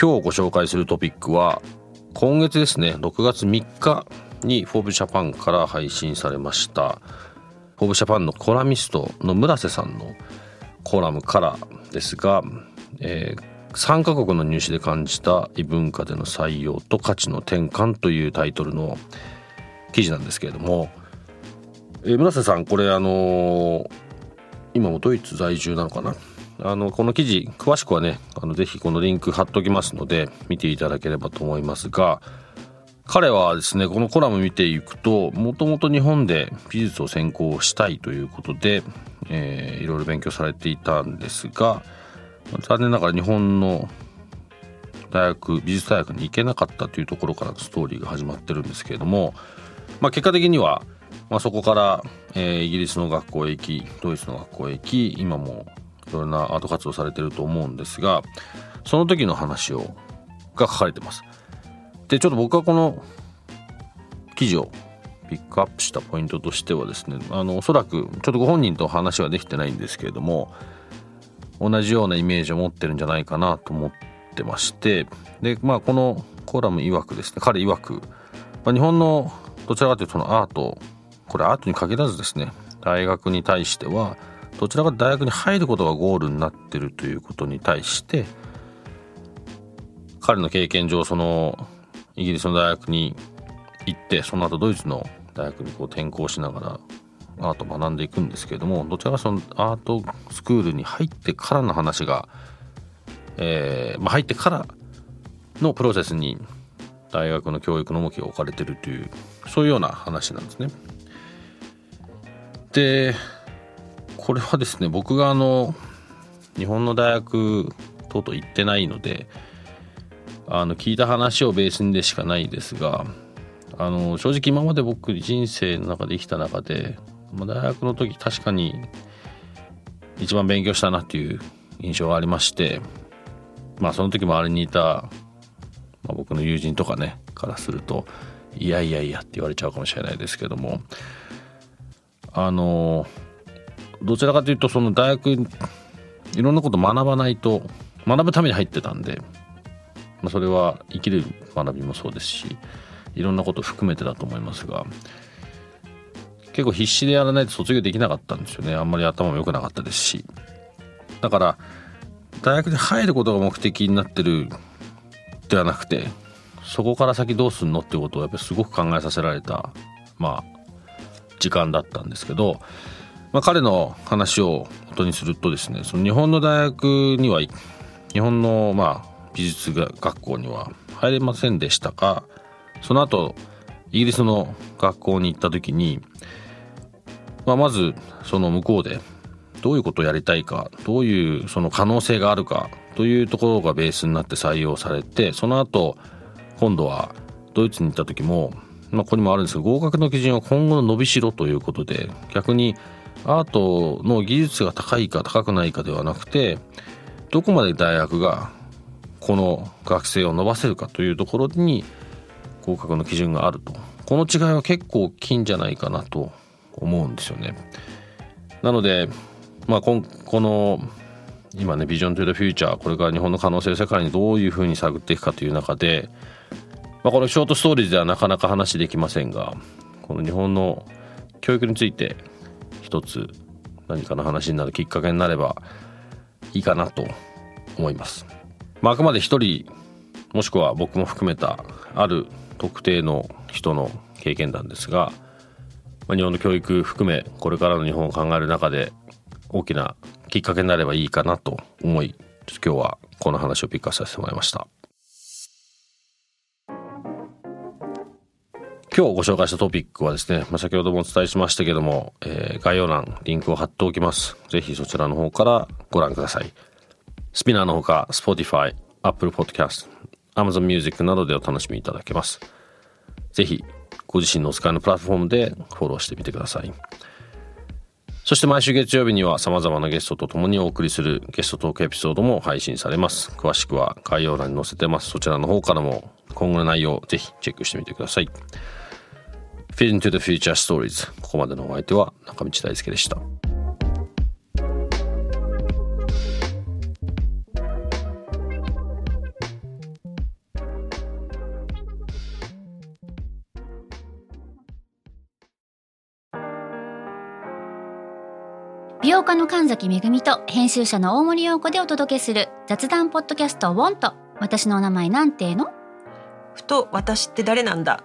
今日ご紹介するトピックは今月ですね6月3日にフォーブジャパンから配信されましたフォーブジャパンのコラミストの村瀬さんのコラムからですが、えー、3カ国の入試で感じた異文化での採用と価値の転換というタイトルの記事なんですけれども、えー、村瀬さんこれあのー、今もドイツ在住なのかな？あのこの記事詳しくはねあのぜひこのリンク貼っときますので見ていただければと思いますが彼はですねこのコラム見ていくともともと日本で美術を専攻したいということで、えー、いろいろ勉強されていたんですが残念ながら日本の大学美術大学に行けなかったというところからストーリーが始まってるんですけれども、まあ、結果的には、まあ、そこから、えー、イギリスの学校へ行きドイツの学校へ行き今もいろんなアート活動されてると思うんですがその時の話をが書かれてます。でちょっと僕はこの記事をピックアップしたポイントとしてはですねあのおそらくちょっとご本人と話はできてないんですけれども同じようなイメージを持ってるんじゃないかなと思ってましてでまあこのコラム曰くですね彼曰く、まあ、日本のどちらかというとそのアートこれアートに限らずですね大学に対してはどちらか大学に入ることがゴールになってるということに対して彼の経験上そのイギリスの大学に行ってその後ドイツの大学にこう転校しながらアートを学んでいくんですけれどもどちらかそのアートスクールに入ってからの話が、えーまあ、入ってからのプロセスに大学の教育の重きが置かれてるというそういうような話なんですね。でこれはですね僕があの日本の大学等々行ってないのであの聞いた話をベースにでしかないですがあの正直今まで僕人生の中で生きた中で、まあ、大学の時確かに一番勉強したなっていう印象がありましてまあその時周りにいた、まあ、僕の友人とかねからするといやいやいやって言われちゃうかもしれないですけどもあのどちらかというとその大学いろんなこと学ばないと学ぶために入ってたんで、まあ、それは生きる学びもそうですしいろんなこと含めてだと思いますが結構必死でやらないと卒業できなかったんですよね。あんまり頭も良くなかったですし。だから大学に入ることが目的になってるではなくてそこから先どうすんのってことをやっぱりすごく考えさせられたまあ時間だったんですけどまあ、彼の話を元にするとですねその日本の大学には日本のまあ美術学校には入れませんでしたがその後イギリスの学校に行った時に、まあ、まずその向こうでどういうことをやりたいかどういうその可能性があるかというところがベースになって採用されてその後今度はドイツに行った時も、まあ、ここにもあるんですけど合格の基準は今後の伸びしろということで逆にアートの技術が高いか高くないかではなくてどこまで大学がこの学生を伸ばせるかというところに合格の基準があるとこの違いは結構大きいんじゃないかなと思うんですよね。なので、まあ、ここの今ねビジョン・トゥ・ザ・フューチャーこれから日本の可能性を世界にどういうふうに探っていくかという中で、まあ、このショートストーリーではなかなか話できませんがこの日本の教育について一つ何かの話になるきっかけになればいいかなと思います。まあ、あくまで一人もしくは僕も含めたある特定の人の経験談ですが、まあ、日本の教育含めこれからの日本を考える中で大きなきっかけになればいいかなと思い今日はこの話をピックアップさせてもらいました今日ご紹介したトピックはですね、まあ、先ほどもお伝えしましたけども、えー、概要欄リンクを貼っておきますぜひそちらの方からご覧くださいスピナーのほか Spotify、Apple Podcast、Amazon Music などでお楽しみいただけますぜひご自身のお使いのプラットフォームでフォローしてみてくださいそして毎週月曜日には様々なゲストと共にお送りするゲストトークエピソードも配信されます。詳しくは概要欄に載せてます。そちらの方からも今後の内容をぜひチェックしてみてください。Fit into the Future Stories ここまでのお相手は中道大輔でした。美容家の神崎恵と編集者の大森洋子でお届けする雑談ポッドキャスト「ウォンと私のお名前なんての?」ふと私って誰なんだ？